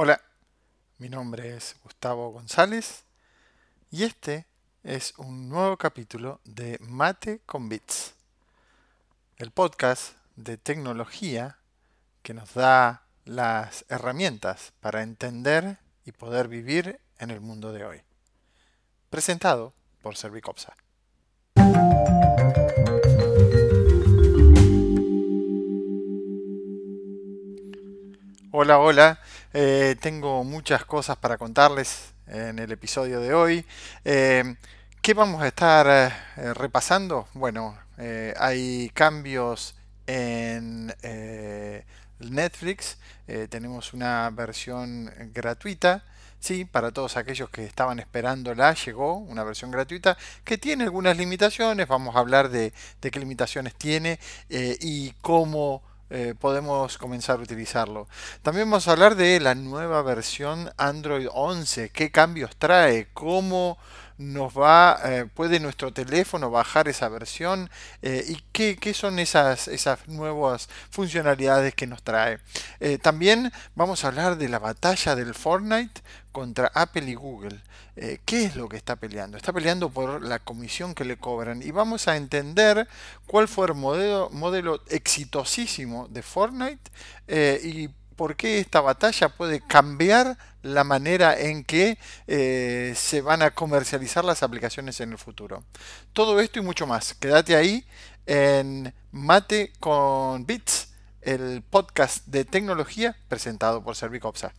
Hola, mi nombre es Gustavo González y este es un nuevo capítulo de Mate con Bits, el podcast de tecnología que nos da las herramientas para entender y poder vivir en el mundo de hoy. Presentado por Servicopsa. Hola, hola. Eh, tengo muchas cosas para contarles en el episodio de hoy. Eh, ¿Qué vamos a estar eh, repasando? Bueno, hay cambios en Netflix. tenemos una versión gratuita. Sí, para todos aquellos que estaban esperándola, llegó una versión gratuita que tiene algunas limitaciones. Vamos a hablar de, de qué limitaciones tiene y cómo eh, podemos comenzar a utilizarlo. También vamos a hablar de la nueva versión Android 11, qué cambios trae, cómo nos va, eh, puede nuestro teléfono bajar esa versión eh, y qué, qué, son esas, esas nuevas funcionalidades que nos trae. también vamos a hablar de la batalla del Fortnite contra Apple y Google. Eh, ¿Qué es lo que está peleando? Está peleando por la comisión que le cobran y vamos a entender cuál fue el modelo, modelo exitosísimo de Fortnite eh, y por qué esta batalla puede cambiar la manera en que eh, se van a comercializar las aplicaciones en el futuro. Todo esto y mucho más. Quédate ahí en Mate con Bits, el podcast de tecnología presentado por Servicopsa.